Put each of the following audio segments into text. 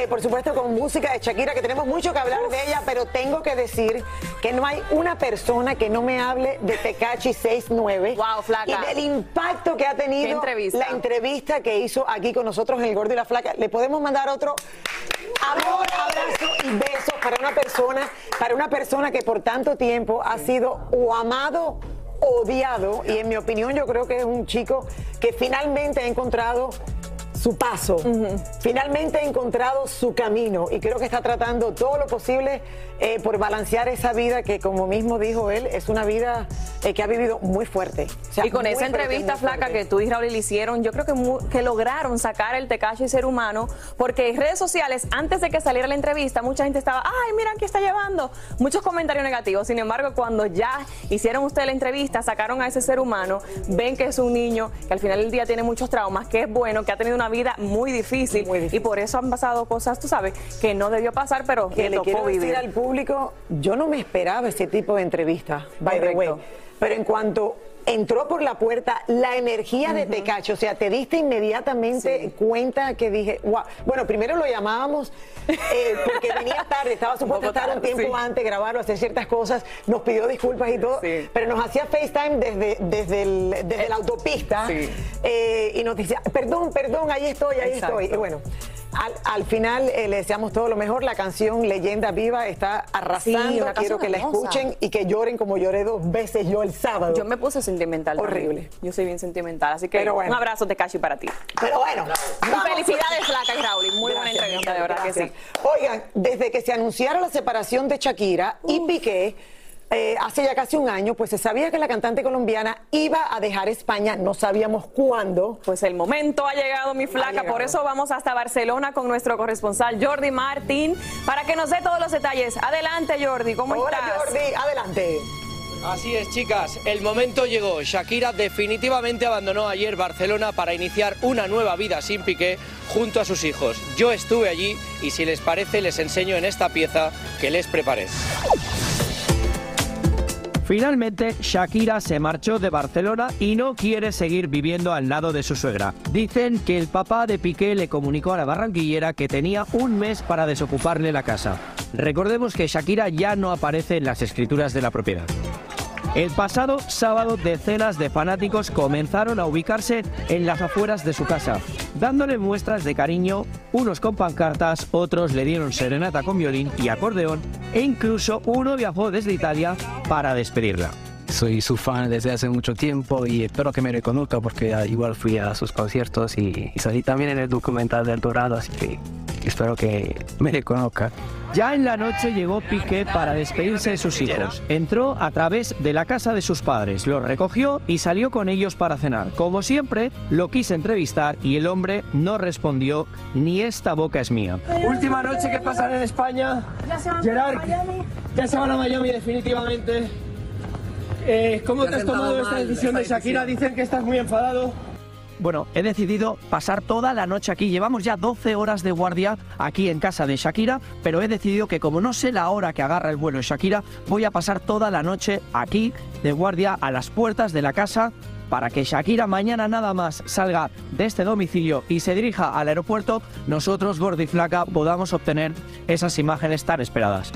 Eh, por supuesto con música de Shakira, que tenemos mucho que hablar de ella, pero tengo que decir que no hay una persona que no me hable de Tecachi 69. Wow, flaca. Y del impacto que ha tenido la entrevista que hizo aquí con nosotros en El Gordo y la Flaca. Le podemos mandar otro amor, abrazo y besos para una persona, para una persona que por tanto tiempo ha sido o amado odiado y en mi opinión yo creo que es un chico que finalmente ha encontrado su paso, finalmente ha encontrado su camino y creo que está tratando todo lo posible eh, por balancear esa vida que como mismo dijo él, es una vida eh, que ha vivido muy fuerte. O sea, Y con esa entrevista flaca que tú y Raúl le hicieron, yo creo que, que lograron sacar el Tecashi ser humano, porque en redes sociales, antes de que saliera la entrevista, mucha gente estaba, ay, mira, aquí está llevando. Muchos comentarios negativos. Sin embargo, cuando ya hicieron ustedes la entrevista, sacaron a ese ser humano, ven que es un niño que al final del día tiene muchos traumas, que es bueno, que ha tenido una vida muy difícil, Muy difícil. y por eso han pasado cosas, tú sabes, que no debió pasar, pero que le tocó quiero vivir. decir al público, yo no me esperaba ese tipo de entrevista, by the way. Pero en cuanto entró por la puerta, la energía de Tecacho, o sea, te diste inmediatamente Sí. cuenta que dije, wow. Bueno, primero lo llamábamos eh, porque venía tarde, estaba supuesto estar un tiempo sí. antes, grabarlo, hacer ciertas cosas, nos pidió disculpas y todo, Sí. pero nos hacía FaceTime desde, desde, el- desde la autopista eh, y nos decía, perdón, perdón, ahí estoy, ahí Exacto. estoy. Y bueno, al, al final eh, le deseamos todo lo mejor. La canción Leyenda Viva está arrasando. Quiero que la escuchen y que lloren como lloré dos veces yo el sábado. Yo me puse sentimental. también. Horrible. Yo soy bien sentimental. Así que Pero bueno. un abrazo, Tecashi, para ti. Pero bueno. Felicidades, Flaca y Raúl. Muy buena Gracias, entrevista, mi de verdad que sí. Oigan, desde que se anunciara la separación de Shakira y Piqué, eh, hace ya casi un año, pues se sabía que la cantante colombiana iba a dejar España, no sabíamos cuándo. Pues el momento ha llegado, mi flaca. llegado. Por eso vamos hasta Barcelona con nuestro corresponsal Jordi Martín para que nos dé todos los detalles. Adelante, Jordi, ¿cómo Hola estás? Jordi, adelante. Así es, chicas, el momento llegó. Shakira definitivamente abandonó ayer Barcelona para iniciar una nueva vida sin Piqué junto a sus hijos. Yo estuve allí y si les parece les enseño en esta pieza que les preparé. Finalmente, Shakira se marchó de Barcelona y no quiere seguir viviendo al lado de su suegra. Dicen que el papá de Piqué le comunicó a la barranquillera que tenía un mes para desocuparle la casa. Recordemos que Shakira ya no aparece en las escrituras de la propiedad. El pasado sábado decenas de fanáticos comenzaron a ubicarse en las afueras de su casa, dándole muestras de cariño, unos con pancartas, otros le dieron serenata con violín y acordeón e incluso uno viajó desde Italia para despedirla. Soy su fan desde hace mucho tiempo y espero que me reconozca porque ah, igual fui a sus conciertos y, y salí también en el documental del Dorado, así que espero que me reconozca. Ya en la noche llegó Piqué para despedirse de sus hijos. Entró a través de la casa de sus padres, los recogió y salió con ellos para cenar. Como siempre, lo quise entrevistar y el hombre no respondió ni esta boca es mía. Última noche que pasan en España. Gerard, ya se van a Miami definitivamente. Eh, ¿Cómo te has tomado esta decisión de Shakira? Dicen que estás muy enfadado. Bueno, he decidido pasar toda la noche aquí. Llevamos ya 12 horas de guardia aquí en casa de Shakira, pero he decidido que como no sé la hora que agarra el vuelo Shakira, voy a pasar toda la noche aquí de guardia a las puertas de la casa para que Shakira mañana nada más salga de este domicilio y se dirija al aeropuerto, nosotros, Gordi Flaca, podamos obtener esas imágenes tan esperadas.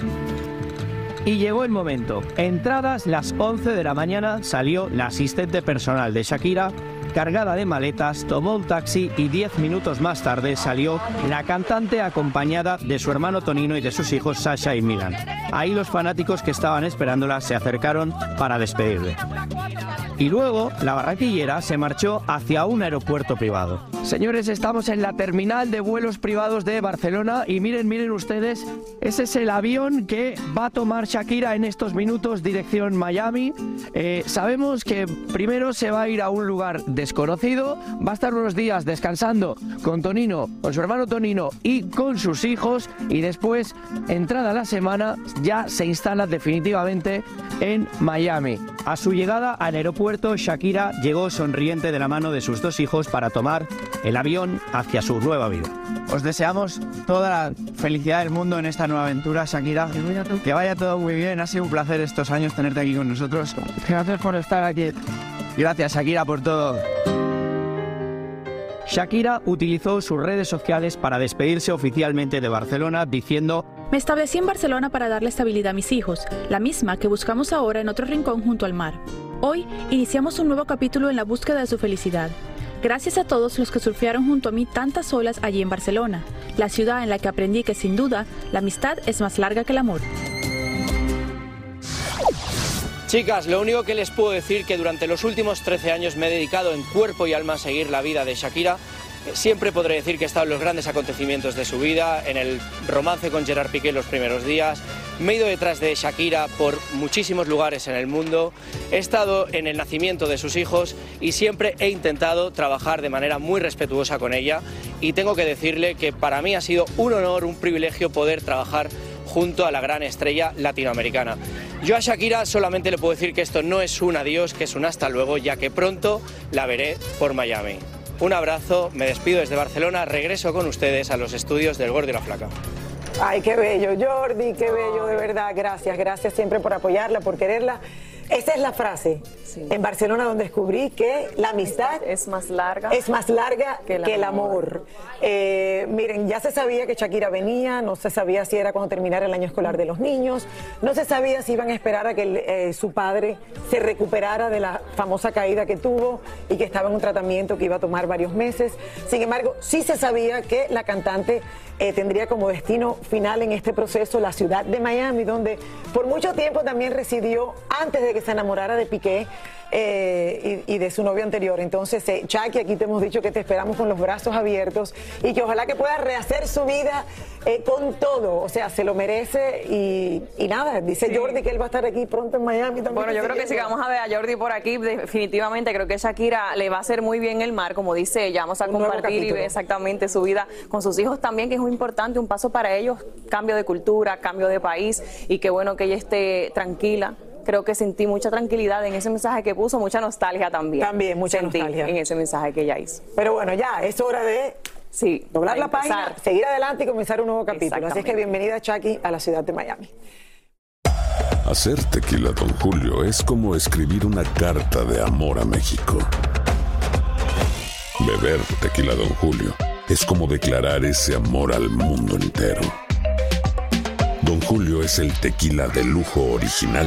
Y llegó el momento. Entradas las 11 de la mañana salió la asistente personal de Shakira cargada de maletas, tomó un taxi y 10 minutos más tarde salió la cantante acompañada de su hermano Tonino y de sus hijos Sasha y Milan. Ahí los fanáticos que estaban esperándola se acercaron para despedirle. Y luego la barranquillera se marchó hacia un aeropuerto privado. Señores, estamos en la terminal de vuelos privados de Barcelona y miren, miren ustedes, ese es el avión que va a tomar Shakira en estos minutos dirección Miami. Eh, sabemos que primero se va a ir a un lugar desconocido, va a estar unos días descansando con Tonino, con su hermano Tonino y con sus hijos y después, entrada la semana, ya se instala definitivamente en Miami. A su llegada al aeropuerto, Shakira llegó sonriente de la mano de sus dos hijos para tomar el avión hacia su nueva vida. Os deseamos toda la felicidad del mundo en esta nueva aventura, Shakira. Que vaya todo muy bien. Ha sido un placer estos años tenerte aquí con nosotros. Gracias por estar aquí. Gracias, Shakira, por todo. Shakira utilizó sus redes sociales para despedirse oficialmente de Barcelona diciendo Me establecí en Barcelona para darle estabilidad a mis hijos, la misma que buscamos ahora en otro rincón junto al mar. Hoy iniciamos un nuevo capítulo en la búsqueda de su felicidad. Gracias a todos los que surfearon junto a mí tantas olas allí en Barcelona, la ciudad en la que aprendí que sin duda la amistad es más larga que el amor. Chicas, lo único que les puedo decir que durante los últimos 13 años me he dedicado en cuerpo y alma a seguir la vida de Shakira. Siempre podré decir que he estado en los grandes acontecimientos de su vida, en el romance con Gerard Piqué los primeros días. Me he ido detrás de Shakira por muchísimos lugares en el mundo. He estado en el nacimiento de sus hijos y siempre he intentado trabajar de manera muy respetuosa con ella. Y tengo que decirle que para mí ha sido un honor, un privilegio poder trabajar junto a la gran estrella latinoamericana. Yo a Shakira solamente le puedo decir que esto no es un adiós, que es un hasta luego, ya que pronto la veré por Miami. Un abrazo, me despido desde Barcelona, regreso con ustedes a los estudios del Gordo y la Flaca. Ay, qué bello, Jordi, qué bello, de verdad. Gracias, gracias siempre por apoyarla, por quererla. Esa es la frase en Barcelona donde descubrí que la amistad es más larga, es más larga que que el el, amor. Eh, miren, ya se sabía que Shakira venía, no se sabía si era cuando terminara el año escolar de los niños, no se sabía si iban a esperar a que eh, su padre se recuperara de la famosa caída que tuvo y que estaba en un tratamiento que iba a tomar varios meses. Sin embargo, sí se sabía que la cantante eh, tendría como destino final en este proceso la ciudad de Miami, donde por mucho tiempo también residió antes de que se enamorara de Piqué. eh, y, y de su novio anterior. Entonces, eh, Chucky, aquí te hemos dicho que te esperamos con los brazos abiertos y que ojalá que pueda rehacer su vida eh, con todo. O sea, se lo merece y, y nada, dice Jordi que él va a estar aquí pronto en Miami también. Bueno, yo creo que si vamos a ver a Jordi por aquí, definitivamente creo que Shakira le va a hacer muy bien el mar, como dice ella. Vamos a Un compartir y capítulo. ver exactamente su vida con sus hijos también, que es muy importante, un paso para ellos, cambio de cultura, cambio de país y qué bueno que ella esté tranquila. Creo que sentí mucha tranquilidad en ese mensaje que puso, mucha nostalgia también. También, mucha Sentí nostalgia. en ese mensaje que ella hizo. Pero bueno, ya es hora de Sí, doblar la página, seguir adelante y comenzar un nuevo capítulo. Así es que bienvenida, Chucky, a la ciudad de Miami. Hacer tequila, Don Julio, es como escribir una carta de amor a México. Beber tequila, Don Julio, es como declarar ese amor al mundo entero. Don Julio es el tequila de lujo original,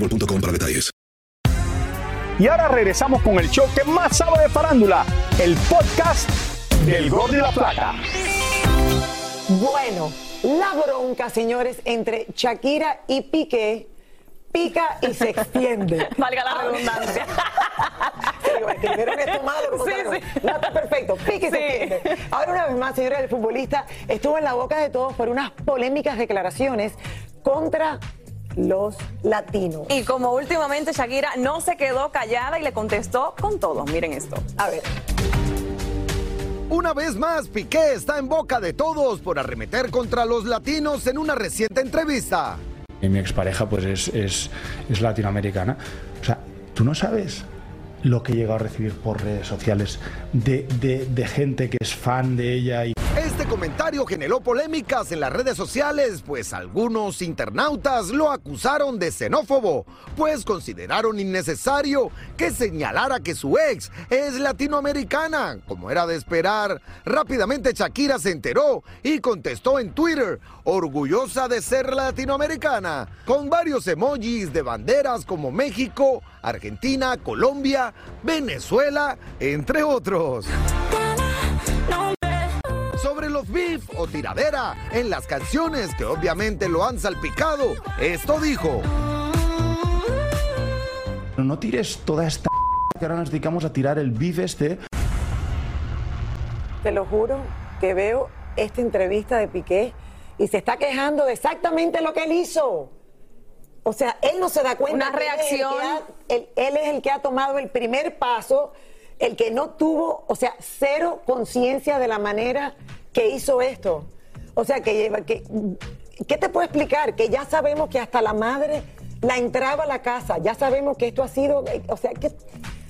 boostmobile.com para detalles. Y ahora regresamos con el show que más sabe de farándula, el podcast del Gol de la Plata. Bueno, la bronca, señores, entre Shakira y Piqué pica y se extiende. Valga la redundancia. Sí, bueno, que como Sí. No, está perfecto, pica y se Sí. extiende. Ahora una vez más, señores, el futbolista estuvo en la boca de todos por unas polémicas declaraciones contra los latinos. Y como últimamente Shakira no se quedó callada y le contestó con todo. Miren esto. A ver. Una vez más, Piqué está en boca de todos por arremeter contra los latinos en una reciente entrevista. Y mi expareja pues es, es, es latinoamericana. O sea, tú no sabes lo que he llegado a recibir por redes sociales de, de- de gente que es fan de ella y comentario generó polémicas en las redes sociales, pues algunos internautas lo acusaron de xenófobo, pues consideraron innecesario que señalara que su ex es latinoamericana, como era de esperar. Rápidamente Shakira se enteró y contestó en Twitter, orgullosa de ser latinoamericana, con varios emojis de banderas como México, Argentina, Colombia, Venezuela, entre otros sobre los beef o tiradera en las canciones que obviamente lo han salpicado. Esto dijo. no tires toda esta que ahora nos dedicamos a tirar el beef este. Te lo juro que veo esta entrevista de Piqué y se está quejando de exactamente lo que él hizo. O sea, él no se da cuenta. Una que él es el que reacción. ha- Él, él es el que ha tomado el primer paso, el que no tuvo, o sea, cero conciencia de la manera que hizo esto. O sea, que lleva, que, ¿qué te puedo explicar? Que ya sabemos que hasta la madre la entraba a la casa, ya sabemos que esto ha sido, o sea, que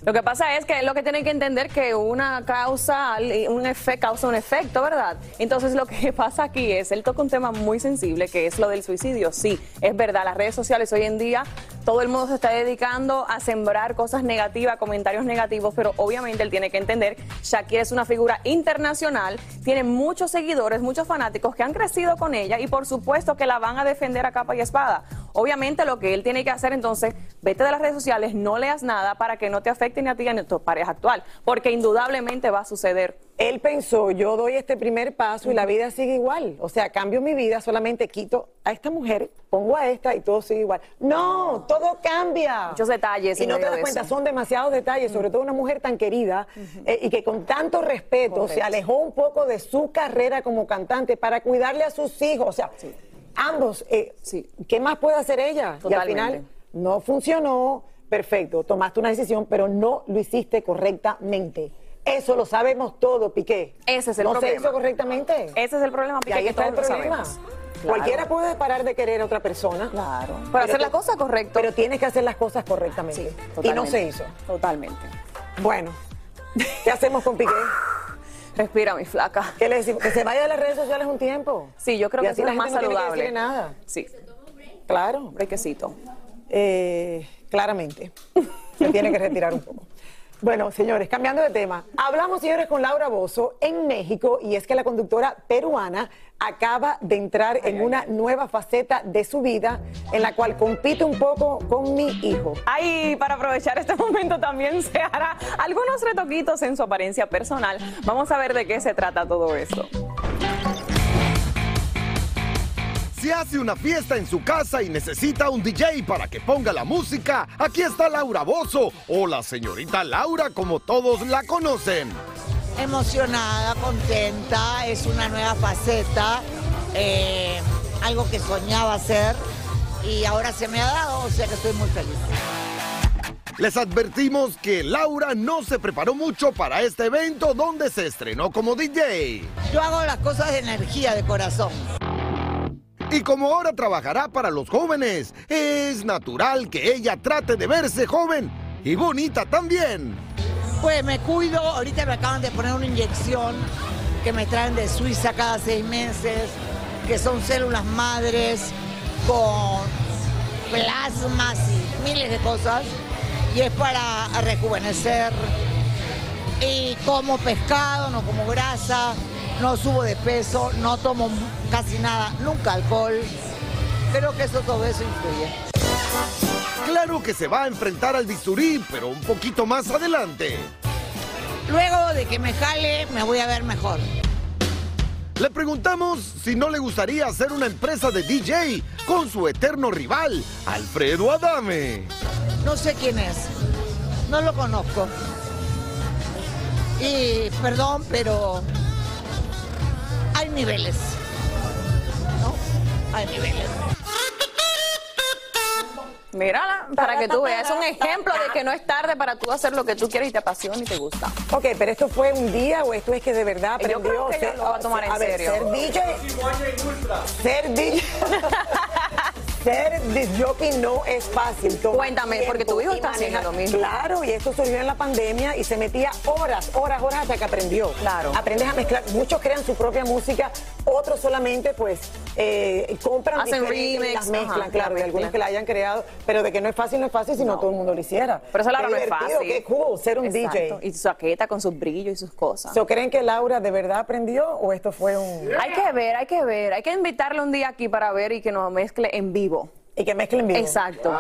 Lo que pasa es que lo que tienen que entender que una causa, un efecto causa un efecto, ¿verdad? Entonces lo que pasa aquí es, él toca un tema muy sensible que es lo del suicidio. Sí, es verdad, las redes sociales hoy en día todo el mundo se está dedicando a sembrar cosas negativas, comentarios negativos, pero obviamente él tiene que entender, Shakira es una figura internacional, tiene muchos seguidores, muchos fanáticos que han crecido con ella y por supuesto que la van a defender a capa y espada. Obviamente lo que él tiene que hacer entonces, vete de las redes sociales, no leas nada para que no te afecte ni a ti ni a tu pareja actual, porque indudablemente va a suceder. Él pensó, yo doy este primer paso y la vida sigue igual. O sea, cambio mi vida, solamente quito a esta mujer, pongo a esta y todo sigue igual. No, todo cambia. Muchos detalles Y no te das cuenta, eso. son demasiados detalles, sobre todo una mujer tan querida eh, y que con tanto respeto se alejó un poco de su carrera como cantante para cuidarle a sus hijos. O sea, ambos, eh, ¿qué más puede hacer ella? Y al final no funcionó, perfecto, tomaste una decisión, pero no lo hiciste correctamente. Eso lo sabemos todo, Piqué. Ese es el no problema. se hizo correctamente. Ese es el problema, Y Piqué, ahí que está el lo problema. sabemos. Claro. Cualquiera puede parar de querer a otra persona. Claro. Pero hacer la cosa correcta. Pero tienes que hacer las cosas correctamente. y no se hizo. Totalmente. Bueno, ¿qué hacemos con Piqué? Respira, mi flaca. ¿Qué le decimos? Que se vaya de las redes sociales un tiempo. Sí, yo creo Y que así es la lo gente más no tiene que saludable. nada. Sí. Claro. Brequecito. Eh, claramente. Se tiene que retirar un poco. Bueno, señores, cambiando de tema, hablamos, señores, con Laura Bozo en México y es que la conductora peruana acaba de entrar en una nueva faceta de su vida en la cual compite un poco con mi hijo. Ay, para aprovechar este momento también se hará algunos retoquitos en su apariencia personal. Vamos a ver de qué se trata todo esto. Si hace una fiesta en su casa y necesita un DJ para que ponga la música, aquí está Laura Bozo o la señorita Laura como todos la conocen. Emocionada, contenta, es una nueva faceta, eh, algo que soñaba hacer y ahora se me ha dado, o sea que estoy muy feliz. Les advertimos que Laura no se preparó mucho para este evento donde se estrenó como DJ. Yo hago las cosas de energía, de corazón. Y como ahora trabajará para los jóvenes, es natural que ella trate de verse joven y bonita también. Pues me cuido, ahorita me acaban de poner una inyección que me traen de Suiza cada seis meses, que son células madres con plasmas y miles de cosas, y es para rejuvenecer. Y como pescado, no como grasa, no subo de peso, no tomo casi nada, nunca alcohol. Creo que eso todo eso influye. Claro que se va a enfrentar al bisturí, pero un poquito más adelante. Luego de que me jale, me voy a ver mejor. Le preguntamos si no le gustaría hacer una empresa de DJ con su eterno rival, Alfredo Adame. No sé quién es, no lo conozco. Y perdón, pero niveles. ¿No? Hay niveles. Mírala, para que tú veas. Es un ejemplo de que no es tarde para tú hacer lo que tú quieres y te apasiona y te gusta. Ok, pero esto fue un día o esto es que de verdad Yo aprendió creo que ella lo va a tomar en ver, serio. Ser DJ. Ser DJ. Ser disc jockey no es fácil. toma Cuéntame, porque tu hijo está haciendo lo mismo. Claro, y esto surgió en la pandemia y se metía horas, horas, horas hasta que aprendió. Claro. Aprendes a mezclar. Muchos crean su propia música, otros solamente pues eh, compran Hacen y remix, las mezclan, ajá, claro, la de algunos que la hayan creado, pero de que no es fácil, no es fácil si no, todo el mundo lo hiciera. Pero eso, Laura, Qué no es fácil. Qué cool ser un Exacto. DJ. Y su chaqueta con sus brillos y sus cosas. So, ¿Creen que Laura de verdad aprendió o esto fue un...? Hay que ver, hay que ver. Hay que invitarle un día aquí para ver y que nos mezcle en vivo. Y que mezcle en vivo. Exacto.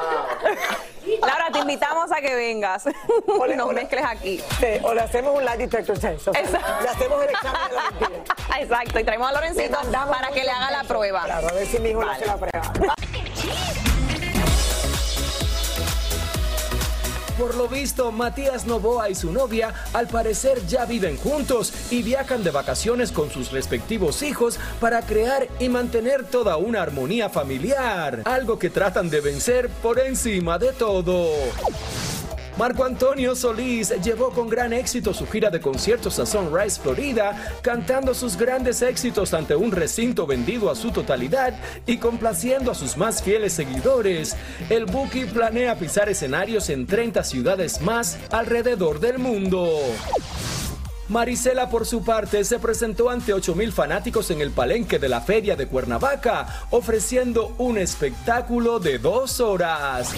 Laura, te invitamos a que vengas y nos mezcles aquí. Sí, o le hacemos un lie detector test. o sea, Exacto. Le hacemos el examen de la mentira. Exacto, y traemos a Le Lorencito para que le haga la prueba. Claro, a ver si mi hijo le Vale. hace la prueba. Por lo visto, Matías Novoa y su novia al parecer ya viven juntos y viajan de vacaciones con sus respectivos hijos para crear y mantener toda una armonía familiar, algo que tratan de vencer por encima de todo. Marco Antonio Solís llevó con gran éxito su gira de conciertos a Sunrise, Florida, cantando sus grandes éxitos ante un recinto vendido a su totalidad y complaciendo a sus más fieles seguidores. El Buki planea pisar escenarios en 30 ciudades más alrededor del mundo. Marisela, por su parte, se presentó ante 8.000 fanáticos en el palenque de la Feria de Cuernavaca, ofreciendo un espectáculo de dos horas.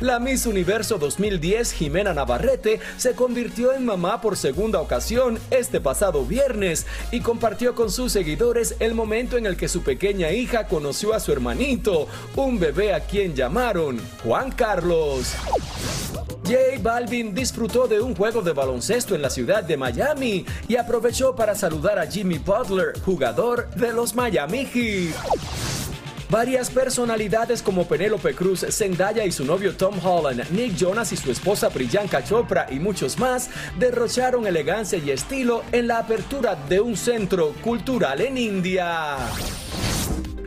La Miss Universo 2010, Jimena Navarrete, se convirtió en mamá por segunda ocasión este pasado viernes y compartió con sus seguidores el momento en el que su pequeña hija conoció a su hermanito, un bebé a quien llamaron Juan Carlos. J Balvin disfrutó de un juego de baloncesto en la ciudad de Miami y aprovechó para saludar a Jimmy Butler, jugador de los Miami Heat. Varias personalidades como Penélope Cruz, Zendaya y su novio Tom Holland, Nick Jonas y su esposa Priyanka Chopra y muchos más derrocharon elegancia y estilo en la apertura de un centro cultural en India.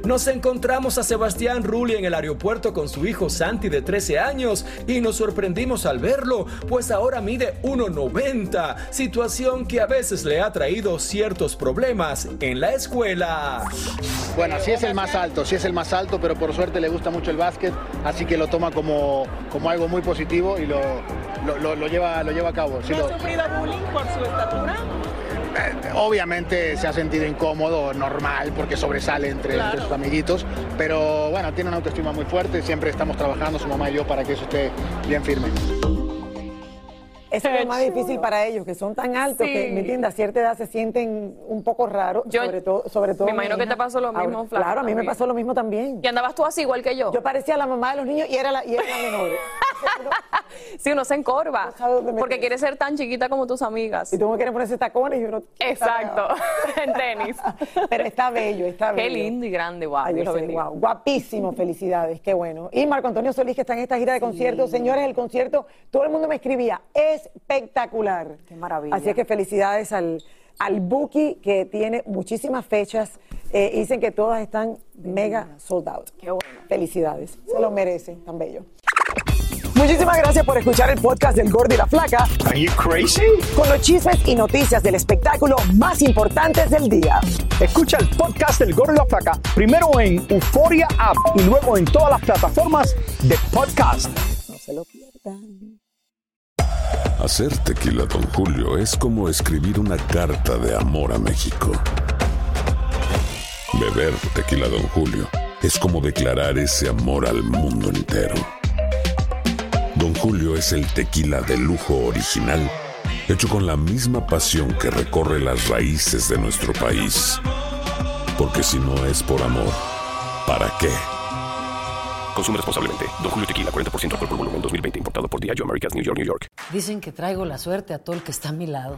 Nos encontramos a Sebastián Rulli en el aeropuerto con su hijo Santi de 13 años y nos sorprendimos al verlo, pues ahora mide 1,90, situación que a veces le ha traído ciertos problemas en la escuela. Bueno, sí es el más alto, sí es el más alto, pero por suerte le gusta mucho el básquet, así que lo toma como, como algo muy positivo y lo, lo, lo- lo lleva, lo lleva a cabo. Sí ¿No lo- ha sufrido bullying por su estatura? Obviamente se ha sentido incómodo, normal, porque sobresale entre, sus amiguitos, pero bueno, tiene una autoestima muy fuerte, siempre estamos trabajando, su mamá y yo, para que eso esté bien firme. Eso es lo más difícil para ellos, que son tan altos que. ¿me entiendes? A cierta edad se sienten un poco raros, sobre todo, sobre todo me imagino que te pasó lo mismo, Flaca, Claro, a mí me pasó lo mismo también. Y andabas tú así igual que yo. Yo parecía la mamá de los niños y era la, y era la menor. Sí, uno se encorva. Porque quiere ser tan chiquita como tus amigas. Y tú no quieres ponerse tacones y uno... Exacto. en tenis. Pero está bello, está bello. Qué lindo y grande, guau. Ay, Dios yo lo sé, bendiga. guau, guapísimo, felicidades, qué bueno. Y Marco Antonio Solís, que está en esta gira de conciertos. Señores, el concierto, todo el mundo me escribía, espectacular. Qué maravilla. Así es que felicidades al, al Buki, que tiene muchísimas fechas. Eh, dicen que todas están mega sold out. Qué bueno. Felicidades, se lo merecen, tan bello. Muchísimas gracias por escuchar el podcast del Gordo y la Flaca. Are you crazy? Con los chismes y noticias del espectáculo más importantes del día. Escucha el podcast del Gordo y la Flaca primero en Euforia App y luego en todas las plataformas de podcast. No se lo pierdan. Hacer tequila, Don Julio, es como escribir una carta de amor a México. Beber tequila, Don Julio, es como declarar ese amor al mundo entero. Don Julio es el tequila de lujo original, hecho con la misma pasión que recorre las raíces de nuestro país. Porque si no es por amor, ¿para qué? Consume responsablemente. Don Julio Tequila, 40% alcohol por volumen, 2020. Importado por Diageo Americas, New York, New York. Dicen que traigo la suerte a todo el que está a mi lado.